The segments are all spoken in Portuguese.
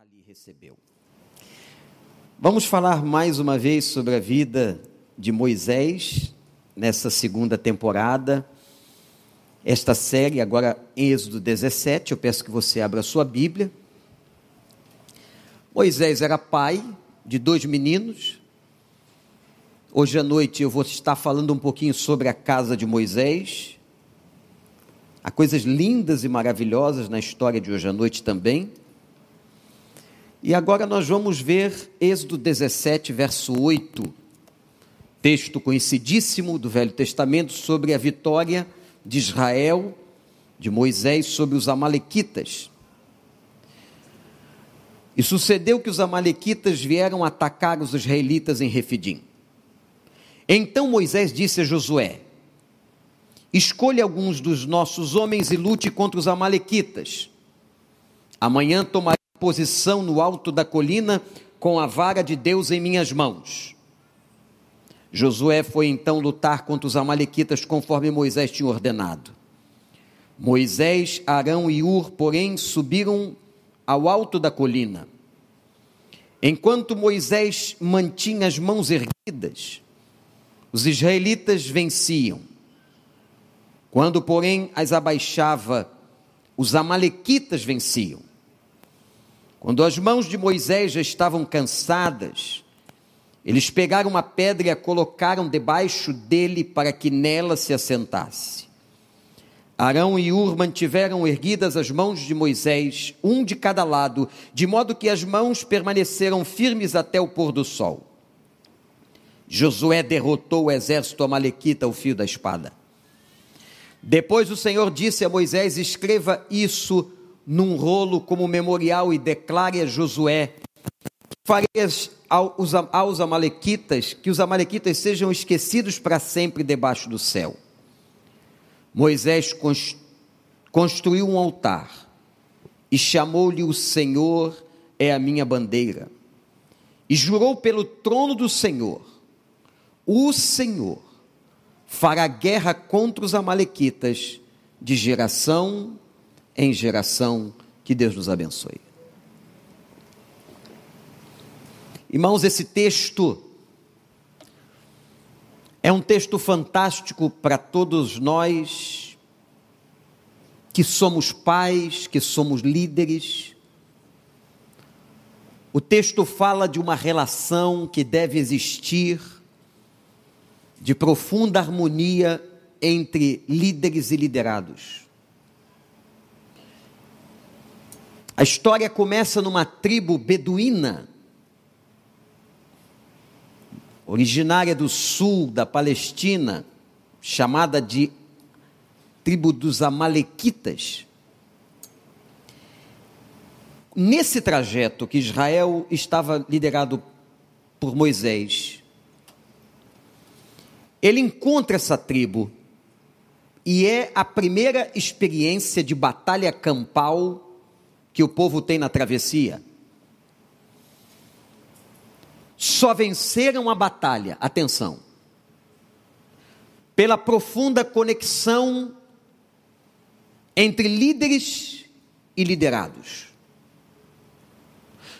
ali recebeu. Vamos falar mais uma vez sobre a vida de Moisés nessa segunda temporada. Esta série, agora em Êxodo 17, eu peço que você abra a sua Bíblia. Moisés era pai de dois meninos. Hoje à noite eu vou estar falando um pouquinho sobre a casa de Moisés. Há coisas lindas e maravilhosas na história de hoje à noite também. E agora nós vamos ver Êxodo 17, verso 8, texto conhecidíssimo do Velho Testamento sobre a vitória de Israel, de Moisés sobre os Amalequitas. E sucedeu que os Amalequitas vieram atacar os israelitas em Refidim. Então Moisés disse a Josué: Escolha alguns dos nossos homens e lute contra os Amalequitas. Amanhã tomarei posição no alto da colina com a vara de Deus em minhas mãos. Josué foi então lutar contra os Amalequitas conforme Moisés tinha ordenado. Moisés, Arão e Ur, porém, subiram ao alto da colina. Enquanto Moisés mantinha as mãos erguidas, os israelitas venciam. Quando, porém, as abaixava, os Amalequitas venciam. Quando as mãos de Moisés já estavam cansadas, eles pegaram uma pedra e a colocaram debaixo dele para que nela se assentasse. Arão e Ur mantiveram erguidas as mãos de Moisés, um de cada lado, de modo que as mãos permaneceram firmes até o pôr do sol. Josué derrotou o exército amalequita ao fio da espada. Depois o Senhor disse a Moisés: Escreva isso num rolo como memorial e declare a Josué: Fareis aos, aos Amalequitas que os Amalequitas sejam esquecidos para sempre debaixo do céu. Moisés construiu um altar e chamou-lhe o Senhor é a minha bandeira. E jurou pelo trono do Senhor: O Senhor fará guerra contra os Amalequitas de geração em geração. Que Deus nos abençoe. Irmãos, esse texto é um texto fantástico para todos nós que somos pais, que somos líderes. O texto fala de uma relação que deve existir, de profunda harmonia entre líderes e liderados. A história começa numa tribo beduína, originária do sul da Palestina, chamada de tribo dos Amalequitas. Nesse trajeto que Israel estava liderado por Moisés, ele encontra essa tribo e é a primeira experiência de batalha campal que o povo tem na travessia. Só venceram a batalha, atenção, pela profunda conexão entre líderes e liderados.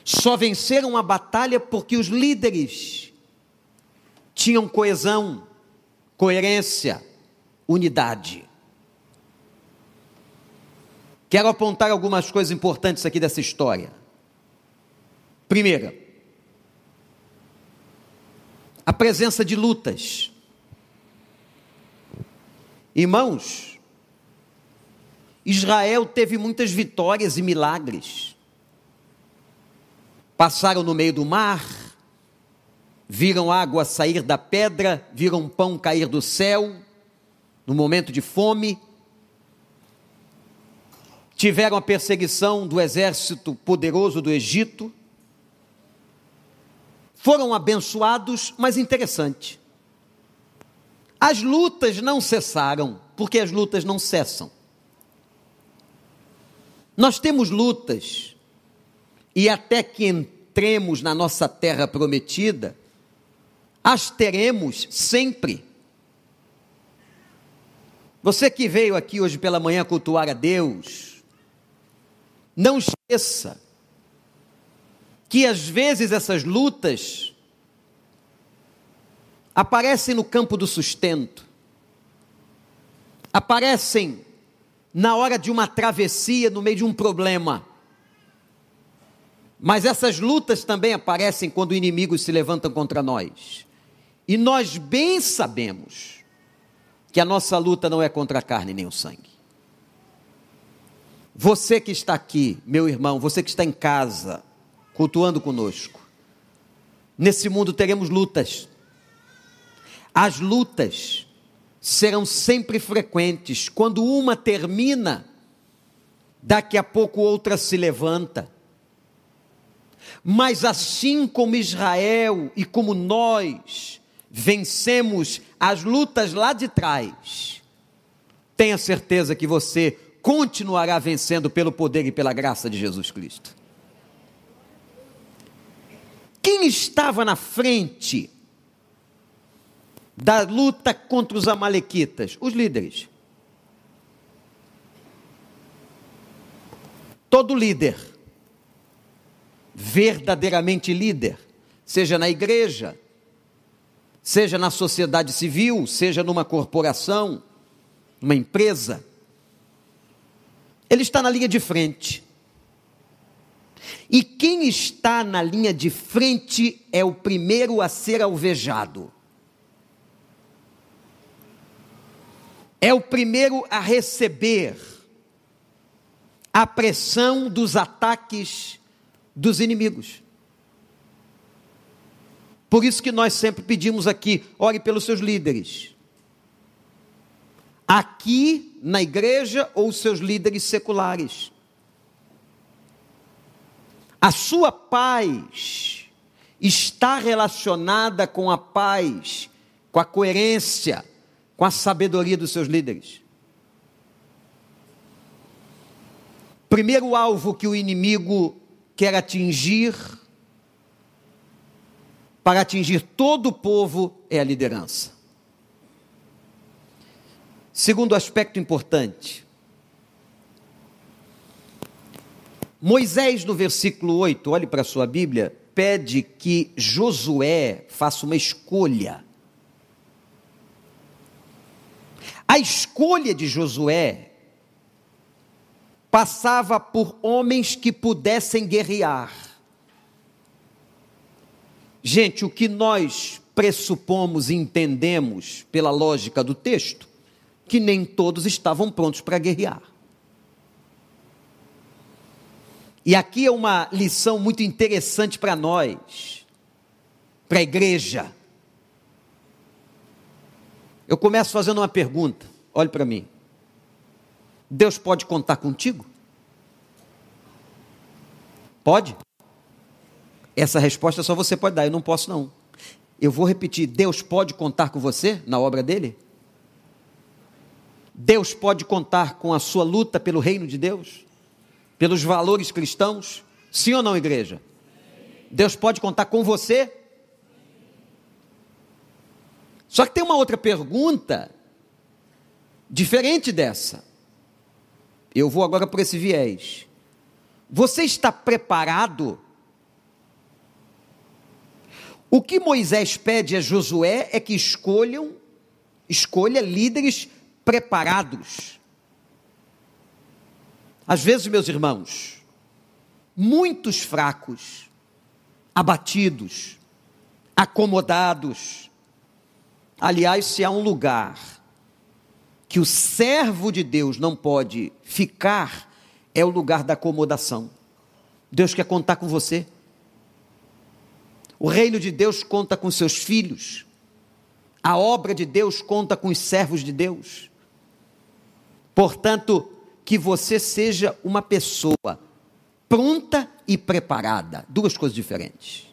Só venceram a batalha porque os líderes tinham coesão, coerência, unidade. Quero apontar algumas coisas importantes aqui dessa história. Primeira, a presença de lutas. Irmãos, Israel teve muitas vitórias e milagres. Passaram no meio do mar, viram água sair da pedra, viram pão cair do céu, no momento de fome tiveram a perseguição do exército poderoso do Egito, foram abençoados, mas interessante. As lutas não cessaram, porque as lutas não cessam. Nós temos lutas, e até que entremos na nossa terra prometida, as teremos sempre. Você que veio aqui hoje pela manhã cultuar a Deus, não esqueça que às vezes essas lutas aparecem no campo do sustento, aparecem na hora de uma travessia, no meio de um problema. Mas essas lutas também aparecem quando inimigos se levantam contra nós. E nós bem sabemos que a nossa luta não é contra a carne nem o sangue. Você que está aqui, meu irmão, você que está em casa, cultuando conosco. Nesse mundo teremos lutas. As lutas serão sempre frequentes. Quando uma termina, daqui a pouco outra se levanta. Mas assim como Israel e como nós vencemos as lutas lá de trás, tenha certeza que você continuará vencendo pelo poder e pela graça de Jesus Cristo. Quem estava na frente da luta contra os Amalequitas? Os líderes. Todo líder, verdadeiramente líder, seja na igreja, seja na sociedade civil, seja numa corporação, numa empresa, ele está na linha de frente. E quem está na linha de frente é o primeiro a ser alvejado. É o primeiro a receber a pressão dos ataques dos inimigos. Por isso que nós sempre pedimos aqui, ore pelos seus líderes. Aqui na igreja ou seus líderes seculares. A sua paz está relacionada com a paz, com a coerência, com a sabedoria dos seus líderes. Primeiro alvo que o inimigo quer atingir, para atingir todo o povo, é a liderança. Segundo aspecto importante, Moisés, no versículo 8, olhe para a sua Bíblia, pede que Josué faça uma escolha. A escolha de Josué passava por homens que pudessem guerrear. Gente, o que nós pressupomos e entendemos pela lógica do texto, que nem todos estavam prontos para guerrear. E aqui é uma lição muito interessante para nós, para a igreja. Eu começo fazendo uma pergunta, olhe para mim. Deus pode contar contigo? Pode? Essa resposta só você pode dar, eu não posso não. Eu vou repetir: Deus pode contar com você na obra dele? Deus pode contar com a sua luta pelo reino de Deus? pelos valores cristãos? Sim ou não, igreja? Deus pode contar com você? Só que tem uma outra pergunta, diferente dessa. Eu vou agora por esse viés. Você está preparado? O que Moisés pede a Josué é que escolham, escolha líderes preparados. Às vezes, meus irmãos, muitos fracos, abatidos, acomodados. Aliás, se há um lugar que o servo de Deus não pode ficar, é o lugar da acomodação. Deus quer contar com você. O reino de Deus conta com seus filhos. A obra de Deus conta com os servos de Deus. Portanto, que você seja uma pessoa pronta e preparada. Duas coisas diferentes.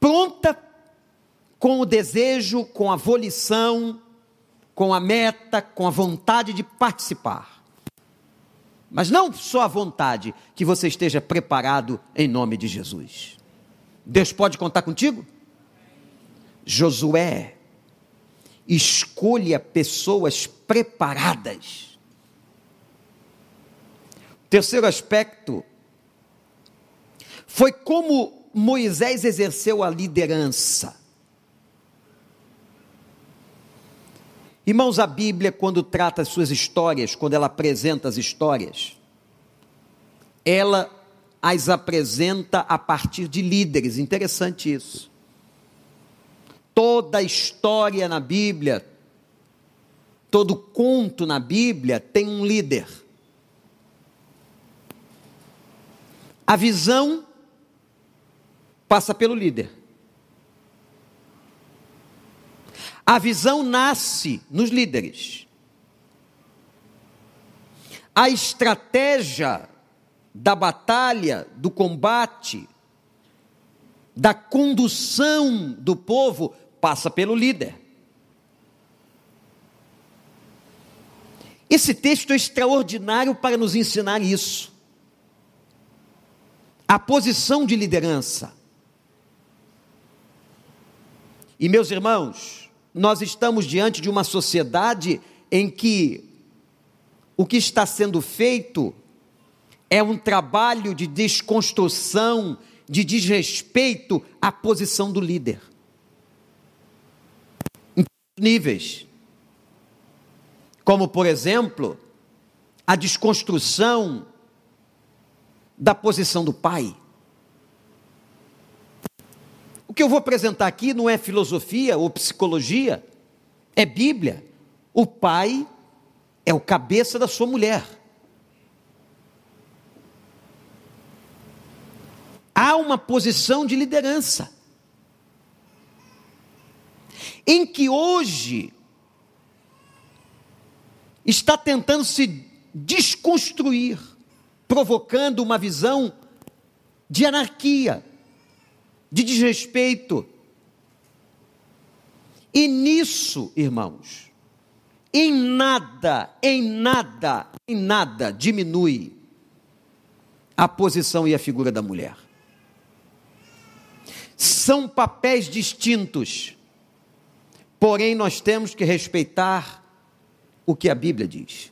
Pronta com o desejo, com a volição, com a meta, com a vontade de participar. Mas não só a vontade, que você esteja preparado em nome de Jesus. Deus pode contar contigo? Josué, escolha pessoas preparadas Terceiro aspecto, foi como Moisés exerceu a liderança. Irmãos, a Bíblia, quando trata as suas histórias, quando ela apresenta as histórias, ela as apresenta a partir de líderes. Interessante isso. Toda história na Bíblia, todo conto na Bíblia tem um líder. A visão passa pelo líder. A visão nasce nos líderes. A estratégia da batalha, do combate, da condução do povo passa pelo líder. Esse texto é extraordinário para nos ensinar isso. A posição de liderança. E meus irmãos, nós estamos diante de uma sociedade em que o que está sendo feito é um trabalho de desconstrução, de desrespeito à posição do líder. Níveis. Como, por exemplo, a desconstrução da posição do pai. O que eu vou apresentar aqui não é filosofia ou psicologia, é Bíblia. O pai é o cabeça da sua mulher. Há uma posição de liderança. Em que hoje está tentando se desconstruir, provocando uma visão de anarquia de desrespeito. E nisso, irmãos, em nada, em nada, em nada diminui a posição e a figura da mulher. São papéis distintos, porém nós temos que respeitar o que a Bíblia diz.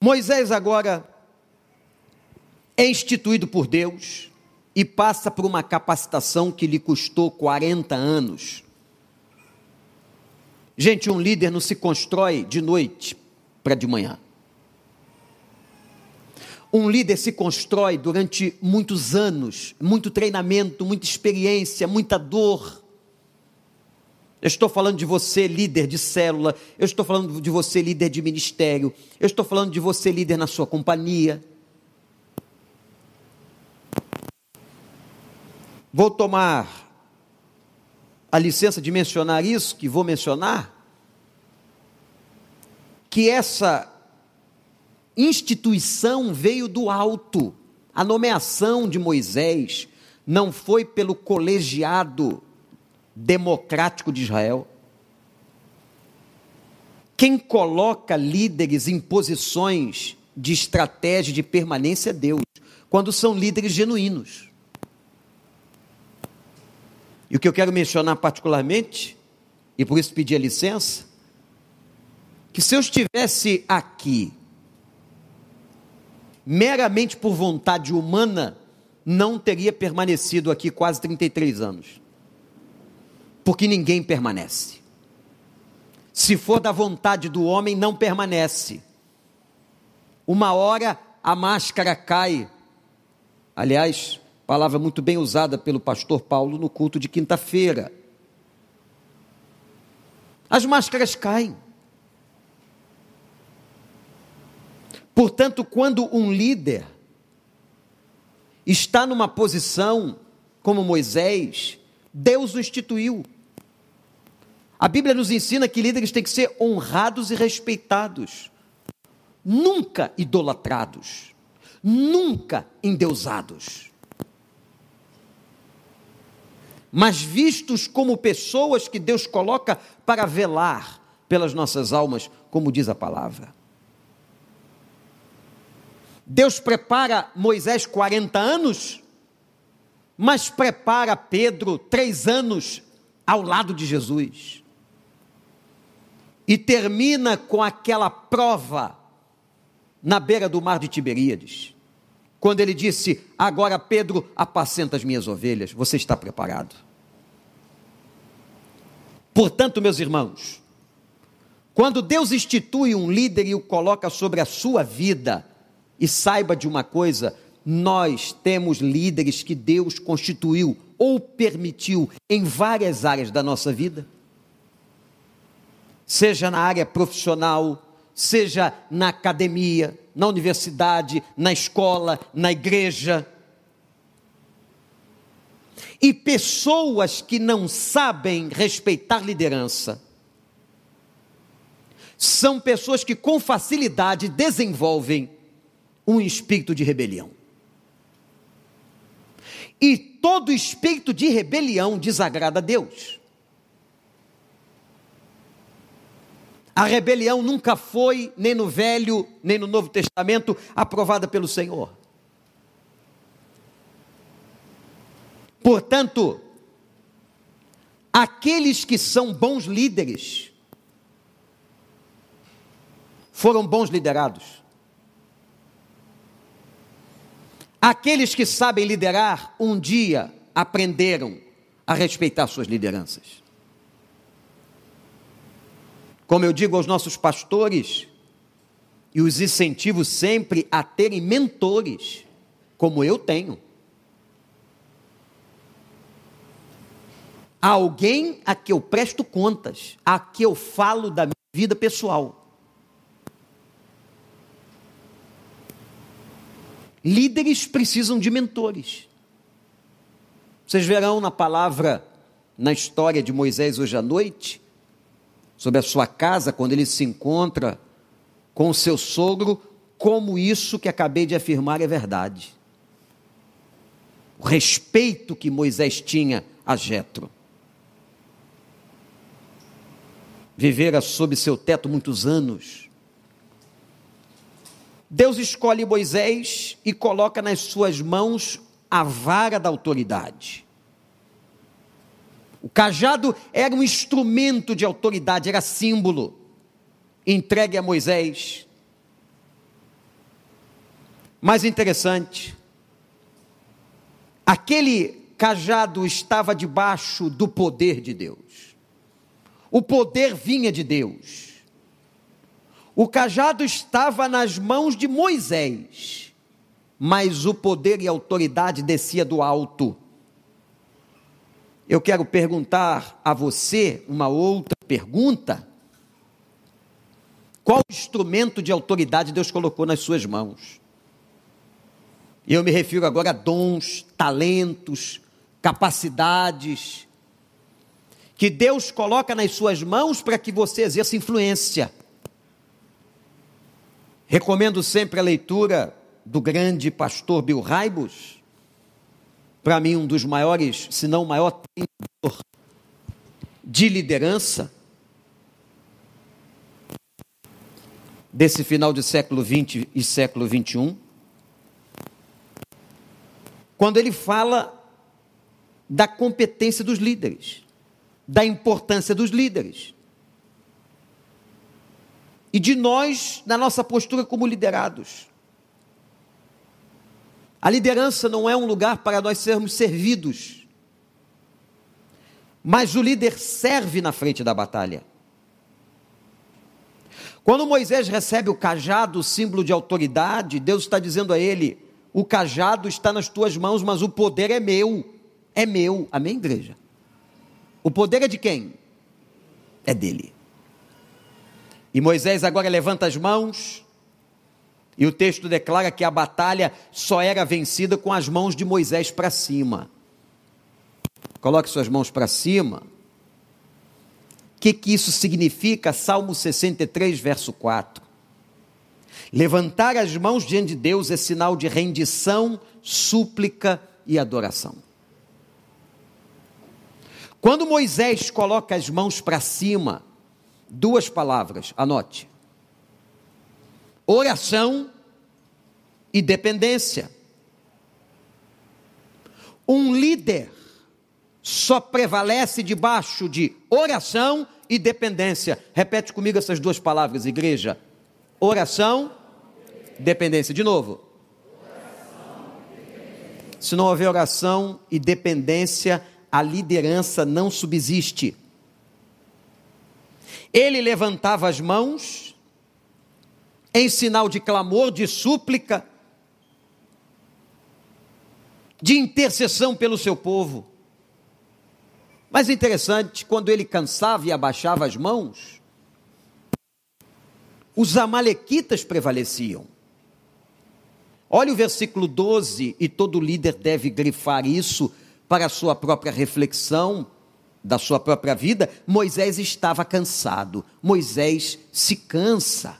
Moisés agora é instituído por Deus e passa por uma capacitação que lhe custou 40 anos. Gente, um líder não se constrói de noite para de manhã. Um líder se constrói durante muitos anos, muito treinamento, muita experiência, muita dor. Eu estou falando de você, líder de célula, eu estou falando de você, líder de ministério, eu estou falando de você, líder na sua companhia. Vou tomar a licença de mencionar isso, que vou mencionar, que essa instituição veio do alto. A nomeação de Moisés não foi pelo colegiado democrático de Israel. Quem coloca líderes em posições de estratégia de permanência é Deus, quando são líderes genuínos. E o que eu quero mencionar particularmente, e por isso pedir a licença, que se eu estivesse aqui meramente por vontade humana, não teria permanecido aqui quase 33 anos. Porque ninguém permanece. Se for da vontade do homem, não permanece. Uma hora a máscara cai. Aliás, Palavra muito bem usada pelo pastor Paulo no culto de quinta-feira. As máscaras caem. Portanto, quando um líder está numa posição como Moisés, Deus o instituiu. A Bíblia nos ensina que líderes têm que ser honrados e respeitados, nunca idolatrados, nunca endeusados. mas vistos como pessoas que Deus coloca para velar pelas nossas almas, como diz a palavra. Deus prepara Moisés 40 anos, mas prepara Pedro três anos ao lado de Jesus. E termina com aquela prova na beira do mar de Tiberíades. quando ele disse: Agora, Pedro, apacenta as minhas ovelhas. Você está preparado? Portanto, meus irmãos, quando Deus institui um líder e o coloca sobre a sua vida, e saiba de uma coisa, nós temos líderes que Deus constituiu ou permitiu em várias áreas da nossa vida, seja na área profissional, seja na academia, na universidade, na escola, na igreja. E pessoas que não sabem respeitar liderança são pessoas que com facilidade desenvolvem um espírito de rebelião. E todo espírito de rebelião desagrada a Deus. A rebelião nunca foi, nem no Velho, nem no Novo Testamento, aprovada pelo Senhor. Portanto, aqueles que são bons líderes foram bons liderados. Aqueles que sabem liderar, um dia aprenderam a respeitar suas lideranças. Como eu digo aos nossos pastores, e os incentivo sempre a terem mentores, como eu tenho. Alguém a que eu presto contas, a que eu falo da minha vida pessoal. Líderes precisam de mentores. Vocês verão na palavra, na história de Moisés hoje à noite, sobre a sua casa, quando ele se encontra com o seu sogro, como isso que acabei de afirmar é verdade. O respeito que Moisés tinha a Jetro. Vivera sob seu teto muitos anos. Deus escolhe Moisés e coloca nas suas mãos a vara da autoridade. O cajado era um instrumento de autoridade, era símbolo entregue a Moisés. Mais interessante, aquele cajado estava debaixo do poder de Deus. O poder vinha de Deus. O cajado estava nas mãos de Moisés, mas o poder e a autoridade descia do alto eu quero perguntar a você uma outra pergunta. Qual instrumento de autoridade Deus colocou nas suas mãos? Eu me refiro agora a dons, talentos, capacidades, que Deus coloca nas suas mãos para que você exerça influência. Recomendo sempre a leitura do grande pastor Bill Raibus, para mim, um dos maiores, se não o maior treinador de liderança desse final de século XX e século XXI, quando ele fala da competência dos líderes, da importância dos líderes. E de nós, na nossa postura como liderados. A liderança não é um lugar para nós sermos servidos, mas o líder serve na frente da batalha. Quando Moisés recebe o cajado, símbolo de autoridade, Deus está dizendo a ele: o cajado está nas tuas mãos, mas o poder é meu. É meu. Amém, igreja? O poder é de quem? É dele. E Moisés agora levanta as mãos, e o texto declara que a batalha só era vencida com as mãos de Moisés para cima. Coloque suas mãos para cima. O que, que isso significa? Salmo 63, verso 4. Levantar as mãos diante de Deus é sinal de rendição, súplica e adoração. Quando Moisés coloca as mãos para cima, duas palavras, anote: oração e dependência. Um líder só prevalece debaixo de oração e dependência. Repete comigo essas duas palavras, igreja. Oração, dependência. De novo. Se não houver oração e dependência, a liderança não subsiste. Ele levantava as mãos em sinal de clamor, de súplica, de intercessão pelo seu povo. Mas interessante, quando ele cansava e abaixava as mãos, os amalequitas prevaleciam. Olha o versículo 12, e todo líder deve grifar isso para a sua própria reflexão, da sua própria vida. Moisés estava cansado, Moisés se cansa.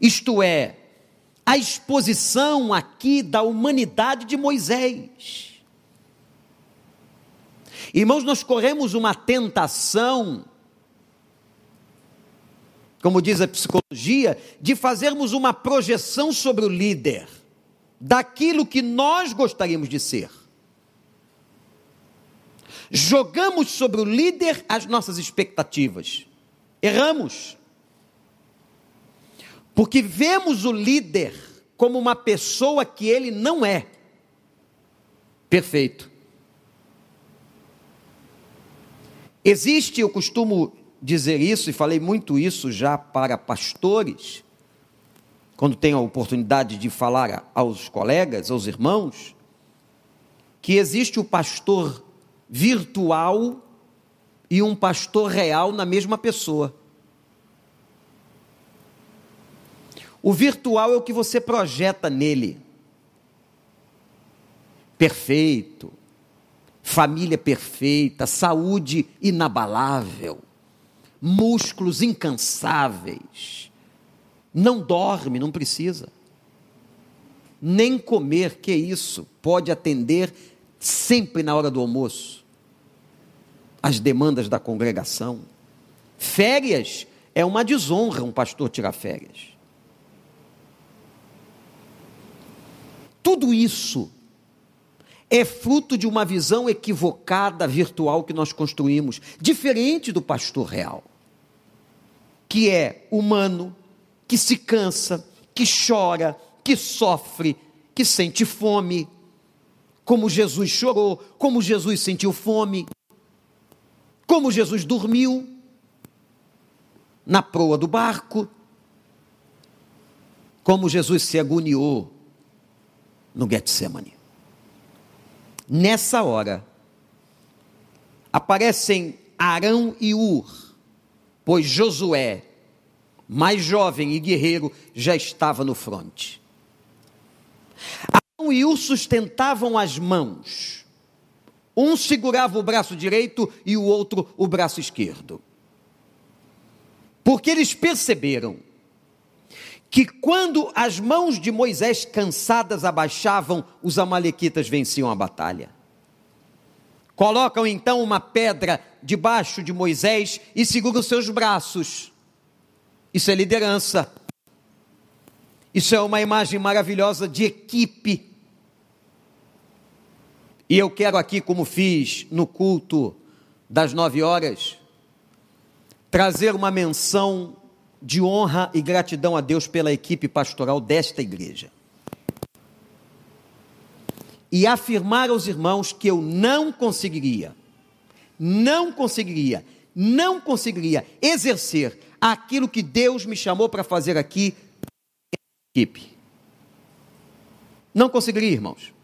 Isto é, a exposição aqui da humanidade de Moisés. Irmãos, nós corremos uma tentação, como diz a psicologia, de fazermos uma projeção sobre o líder, daquilo que nós gostaríamos de ser. Jogamos sobre o líder as nossas expectativas. Erramos. Porque vemos o líder como uma pessoa que ele não é. Perfeito. Existe, eu costumo dizer isso, e falei muito isso já para pastores, quando tenho a oportunidade de falar aos colegas, aos irmãos, que existe o pastor virtual e um pastor real na mesma pessoa. O virtual é o que você projeta nele. Perfeito, família perfeita, saúde inabalável, músculos incansáveis. Não dorme, não precisa. Nem comer, que isso, pode atender sempre na hora do almoço as demandas da congregação. Férias é uma desonra um pastor tirar férias. Tudo isso é fruto de uma visão equivocada virtual que nós construímos, diferente do pastor real, que é humano, que se cansa, que chora, que sofre, que sente fome, como Jesus chorou, como Jesus sentiu fome, como Jesus dormiu na proa do barco, como Jesus se agoniou no Getsemane. Nessa hora, aparecem Arão e Ur, pois Josué, mais jovem e guerreiro, já estava no fronte. E Ur sustentavam as mãos. Um segurava o braço direito e o outro o braço esquerdo. Porque eles perceberam que quando as mãos de Moisés cansadas abaixavam, os amalequitas venciam a batalha. Colocam então uma pedra debaixo de Moisés e seguram seus braços. Isso é liderança. Isso é uma imagem maravilhosa de equipe. E eu quero aqui, como fiz no culto das nove horas, trazer uma menção de honra e gratidão a Deus pela equipe pastoral desta igreja. E afirmar aos irmãos que eu não conseguiria, não conseguiria, não conseguiria exercer aquilo que Deus me chamou para fazer aqui, equipe. Não conseguiria, irmãos.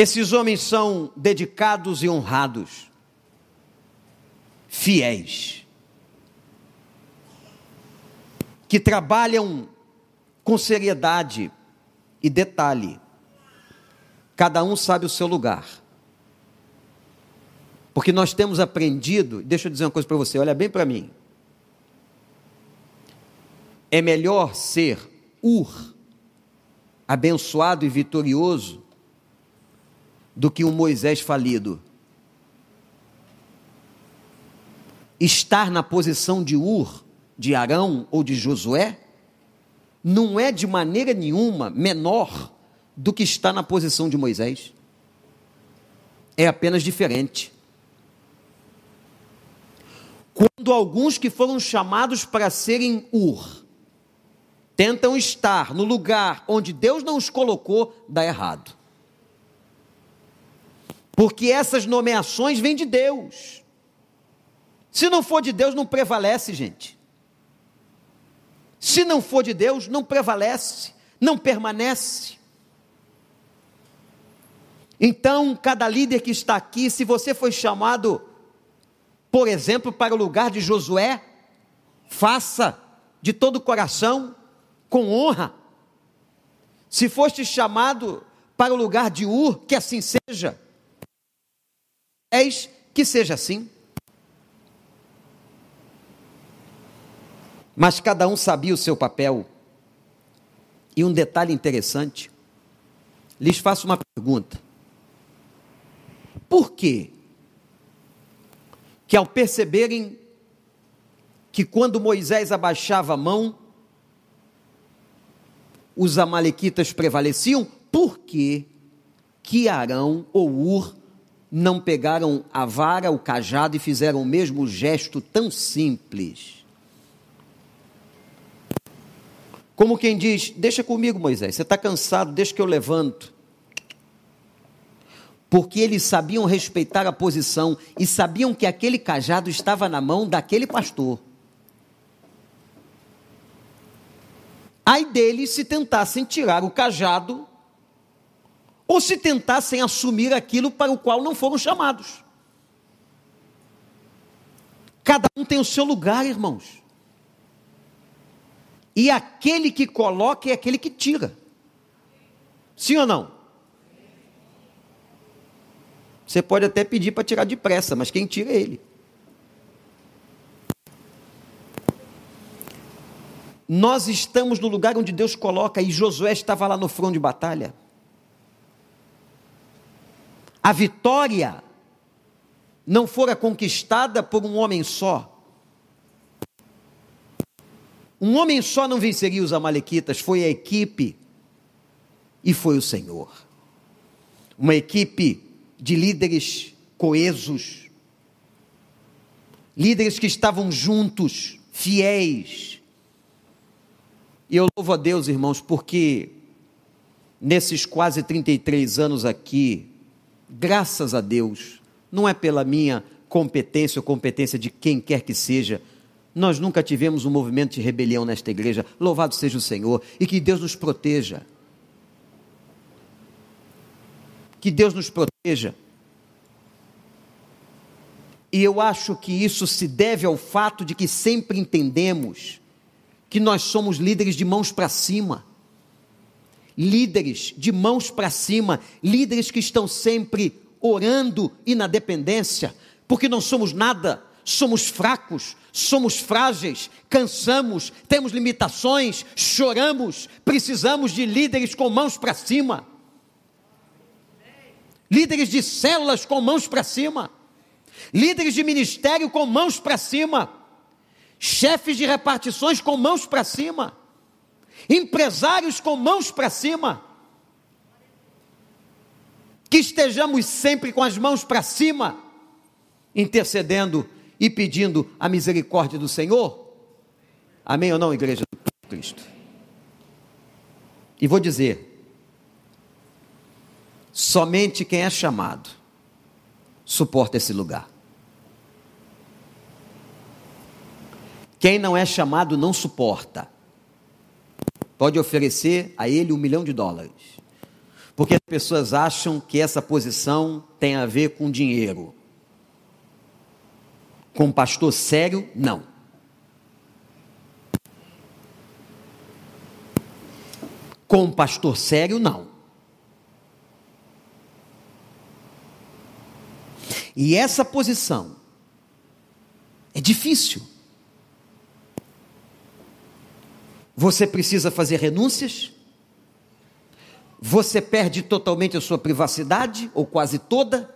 Esses homens são dedicados e honrados, fiéis que trabalham com seriedade e detalhe. Cada um sabe o seu lugar. Porque nós temos aprendido, deixa eu dizer uma coisa para você, olha bem para mim. É melhor ser Ur, abençoado e vitorioso, do que um Moisés falido. Estar na posição de Ur de Arão ou de Josué, não é de maneira nenhuma menor do que está na posição de Moisés. É apenas diferente. Quando alguns que foram chamados para serem Ur tentam estar no lugar onde Deus não os colocou, dá errado. Porque essas nomeações vêm de Deus. Se não for de Deus, não prevalece, gente. Se não for de Deus, não prevalece, não permanece. Então, cada líder que está aqui, se você foi chamado, por exemplo, para o lugar de Josué, faça de todo o coração, com honra. Se foste chamado para o lugar de Ur, que assim seja. Eis que seja assim. Mas cada um sabia o seu papel. E um detalhe interessante: lhes faço uma pergunta. Por quê? Que ao perceberem que quando Moisés abaixava a mão, os amalequitas prevaleciam, por que que Arão ou Ur não pegaram a vara, o cajado e fizeram o mesmo gesto tão simples? Como quem diz: Deixa comigo, Moisés, você está cansado, deixa que eu levanto. Porque eles sabiam respeitar a posição e sabiam que aquele cajado estava na mão daquele pastor. Ai deles se tentassem tirar o cajado ou se tentassem assumir aquilo para o qual não foram chamados. Cada um tem o seu lugar, irmãos. E aquele que coloca é aquele que tira. Sim ou não? Você pode até pedir para tirar depressa, mas quem tira é ele. Nós estamos no lugar onde Deus coloca e Josué estava lá no front de batalha. A vitória não fora conquistada por um homem só. Um homem só não venceria os Amalequitas, foi a equipe e foi o Senhor. Uma equipe de líderes coesos, líderes que estavam juntos, fiéis, e eu louvo a Deus, irmãos, porque nesses quase 33 anos aqui, graças a Deus, não é pela minha competência ou competência de quem quer que seja, nós nunca tivemos um movimento de rebelião nesta igreja. Louvado seja o Senhor e que Deus nos proteja. Que Deus nos proteja. E eu acho que isso se deve ao fato de que sempre entendemos que nós somos líderes de mãos para cima. Líderes de mãos para cima, líderes que estão sempre orando e na dependência, porque não somos nada, somos fracos, somos frágeis, cansamos, temos limitações, choramos, precisamos de líderes com mãos para cima. Líderes de células com mãos para cima. Líderes de ministério com mãos para cima chefes de repartições com mãos para cima, empresários com mãos para cima, que estejamos sempre com as mãos para cima, intercedendo e pedindo a misericórdia do Senhor. Amém ou não, igreja do Cristo? E vou dizer: somente quem é chamado suporta esse lugar. Quem não é chamado não suporta. Pode oferecer a ele um milhão de dólares. Porque as pessoas acham que essa posição tem a ver com dinheiro. Com pastor sério, não. Com pastor sério, não. E essa posição é difícil. Você precisa fazer renúncias? Você perde totalmente a sua privacidade, ou quase toda?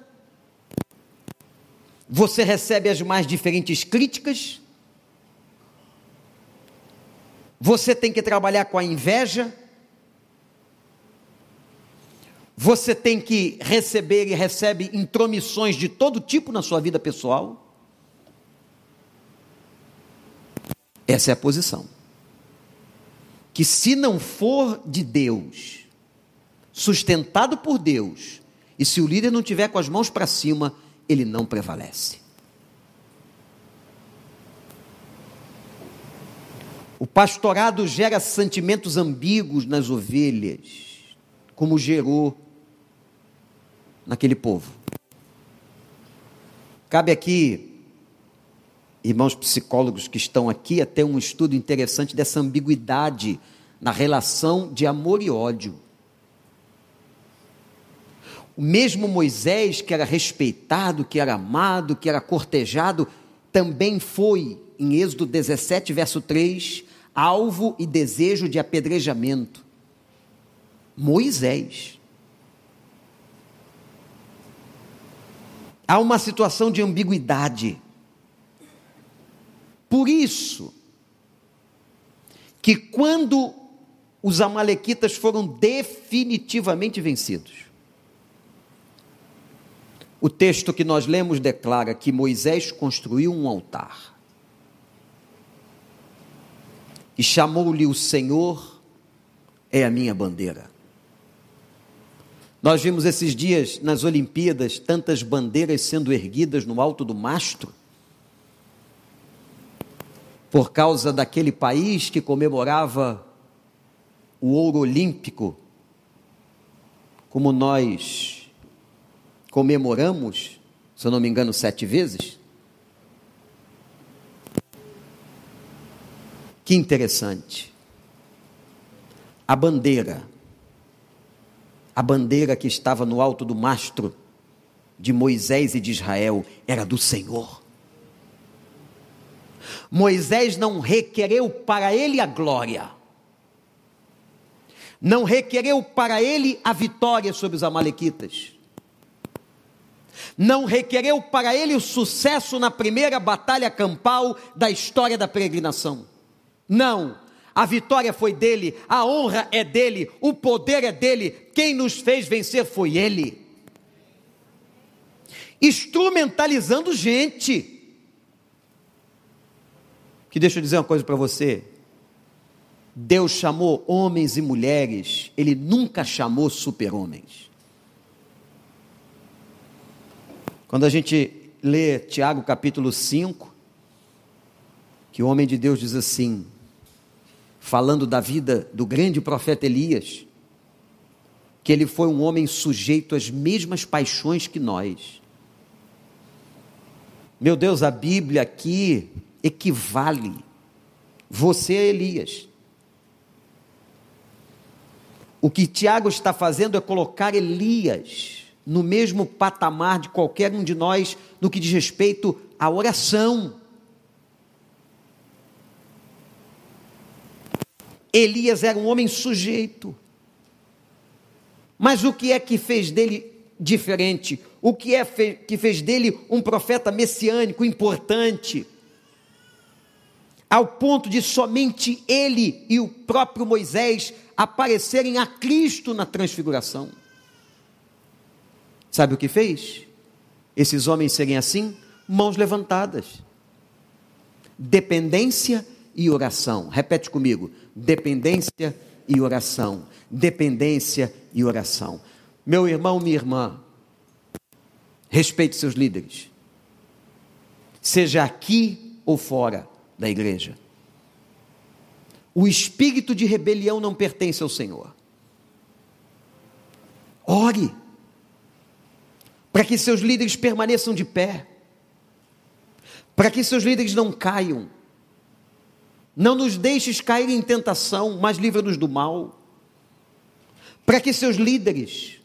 Você recebe as mais diferentes críticas? Você tem que trabalhar com a inveja? Você tem que receber e recebe intromissões de todo tipo na sua vida pessoal? Essa é a posição. Que se não for de Deus, sustentado por Deus, e se o líder não tiver com as mãos para cima, ele não prevalece. O pastorado gera sentimentos ambíguos nas ovelhas, como gerou naquele povo. Cabe aqui, irmãos psicólogos que estão aqui, até um estudo interessante dessa ambiguidade na relação de amor e ódio. O mesmo Moisés, que era respeitado, que era amado, que era cortejado, também foi, em Êxodo 17, verso 3, alvo e desejo de apedrejamento. Moisés. Há uma situação de ambiguidade. Por isso, que quando os Amalequitas foram definitivamente vencidos, o texto que nós lemos declara que Moisés construiu um altar e chamou-lhe o Senhor é a minha bandeira. Nós vimos esses dias nas Olimpíadas tantas bandeiras sendo erguidas no alto do mastro, por causa daquele país que comemorava o ouro olímpico, como nós comemoramos, se eu não me engano, sete vezes. Que interessante. A bandeira, a bandeira que estava no alto do mastro de Moisés e de Israel era do Senhor. Moisés não requereu para ele a glória, não requereu para ele a vitória sobre os Amalequitas não requereu para ele o sucesso na primeira batalha campal da história da peregrinação. Não, a vitória foi dele, a honra é dele, o poder é dele, quem nos fez vencer foi ele. Instrumentalizando gente. Que deixa eu dizer uma coisa para você. Deus chamou homens e mulheres, ele nunca chamou super-homens. Quando a gente lê Tiago capítulo 5, que o homem de Deus diz assim, falando da vida do grande profeta Elias, que ele foi um homem sujeito às mesmas paixões que nós. Meu Deus, a Bíblia aqui equivale você a Elias. O que Tiago está fazendo é colocar Elias no mesmo patamar de qualquer um de nós no que diz respeito à oração. Elias era um homem sujeito. Mas o que é que fez dele diferente? O que é que fez dele um profeta messiânico importante? Ao ponto de somente ele e o próprio Moisés aparecerem a Cristo na transfiguração. Sabe o que fez? Esses homens serem assim, mãos levantadas. Dependência e oração. Repete comigo: dependência e oração. Dependência e oração. Meu irmão, minha irmã, respeite seus líderes. Seja aqui ou fora da igreja. O espírito de rebelião não pertence ao Senhor. Ore para que seus líderes permaneçam de pé, para que seus líderes não caiam. Não nos deixes cair em tentação, mas livra-nos do mal. Para que seus líderes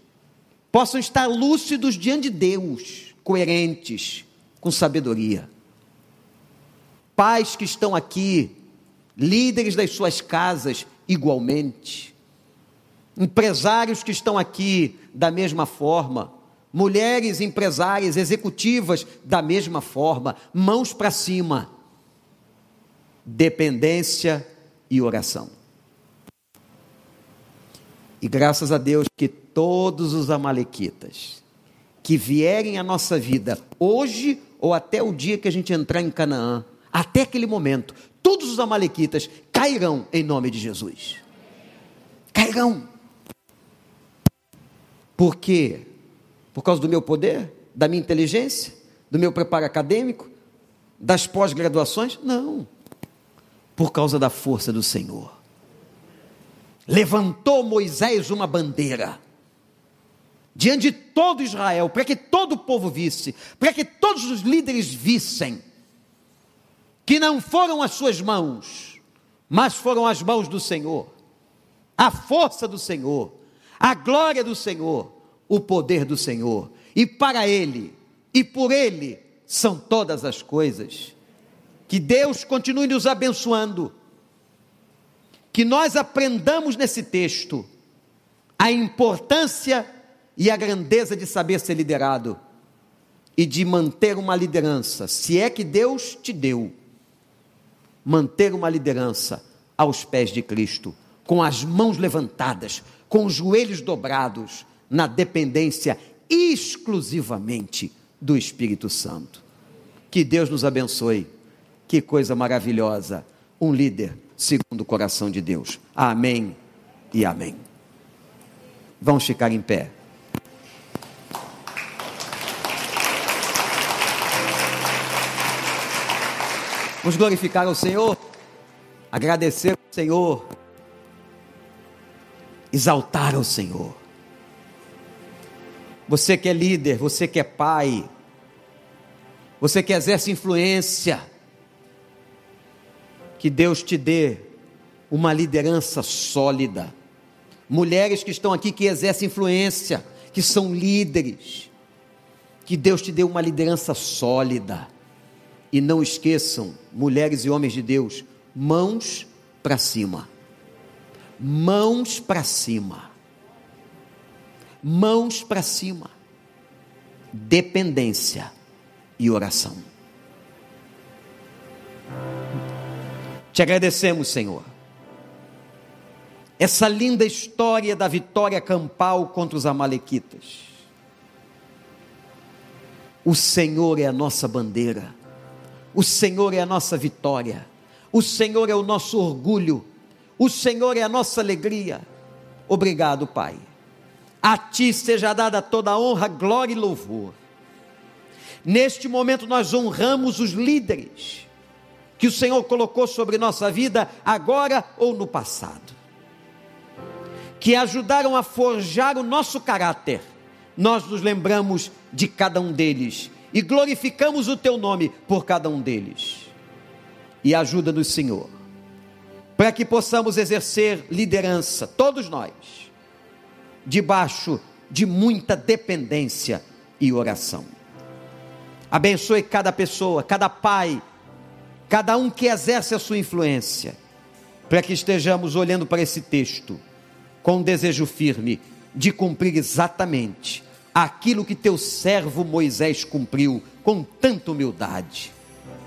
possam estar lúcidos diante de Deus, coerentes, com sabedoria. Pais que estão aqui, líderes das suas casas, igualmente. Empresários que estão aqui, da mesma forma mulheres empresárias, executivas, da mesma forma, mãos para cima, dependência e oração. E graças a Deus que todos os amalequitas que vierem à nossa vida, hoje ou até o dia que a gente entrar em Canaã, até aquele momento, todos os amalequitas cairão em nome de Jesus. Cairão. Por quê? Por causa do meu poder, da minha inteligência, do meu preparo acadêmico, das pós-graduações? Não. Por causa da força do Senhor. Levantou Moisés uma bandeira diante de todo Israel, para que todo o povo visse, para que todos os líderes vissem que não foram as suas mãos, mas foram as mãos do Senhor, a força do Senhor, a glória do Senhor, o poder do Senhor, e para Ele e por Ele são todas as coisas. Que Deus continue nos abençoando, que nós aprendamos nesse texto a importância e a grandeza de saber ser liderado e de manter uma liderança, se é que Deus te deu manter uma liderança aos pés de Cristo, com as mãos levantadas, com os joelhos dobrados, na dependência exclusivamente do Espírito Santo. Que Deus nos abençoe. Que coisa maravilhosa. Um líder segundo o coração de Deus. Amém e amém. Vamos ficar em pé. Vamos glorificar ao Senhor, agradecer ao Senhor, exaltar ao Senhor. Você que é líder, você que é pai, você que exerce influência, que Deus te dê uma liderança sólida. Mulheres que estão aqui que exercem influência, que são líderes, que Deus te dê uma liderança sólida e não esqueçam, mulheres e homens de Deus, mãos para cima. Mãos para cima. Mãos para cima. Dependência e oração. Te agradecemos, Senhor. Essa linda história da vitória campal contra os Amalequitas. O Senhor é a nossa bandeira. O Senhor é a nossa vitória, o Senhor é o nosso orgulho, o Senhor é a nossa alegria. Obrigado, Pai. A Ti seja dada toda a honra, glória e louvor. Neste momento nós honramos os líderes que o Senhor colocou sobre nossa vida, agora ou no passado, que ajudaram a forjar o nosso caráter. Nós nos lembramos de cada um deles e glorificamos o teu nome por cada um deles. E ajuda-nos, Senhor, para que possamos exercer liderança, todos nós, debaixo de muita dependência e oração. Abençoe cada pessoa, cada pai, cada um que exerce a sua influência, para que estejamos olhando para esse texto com um desejo firme de cumprir exatamente aquilo que teu servo Moisés cumpriu com tanta humildade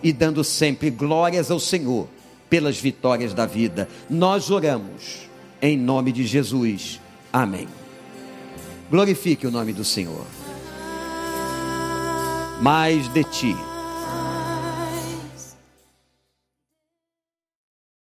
e dando sempre glórias ao Senhor pelas vitórias da vida. Nós oramos em nome de Jesus. Amém. Glorifique o nome do Senhor. Mais de ti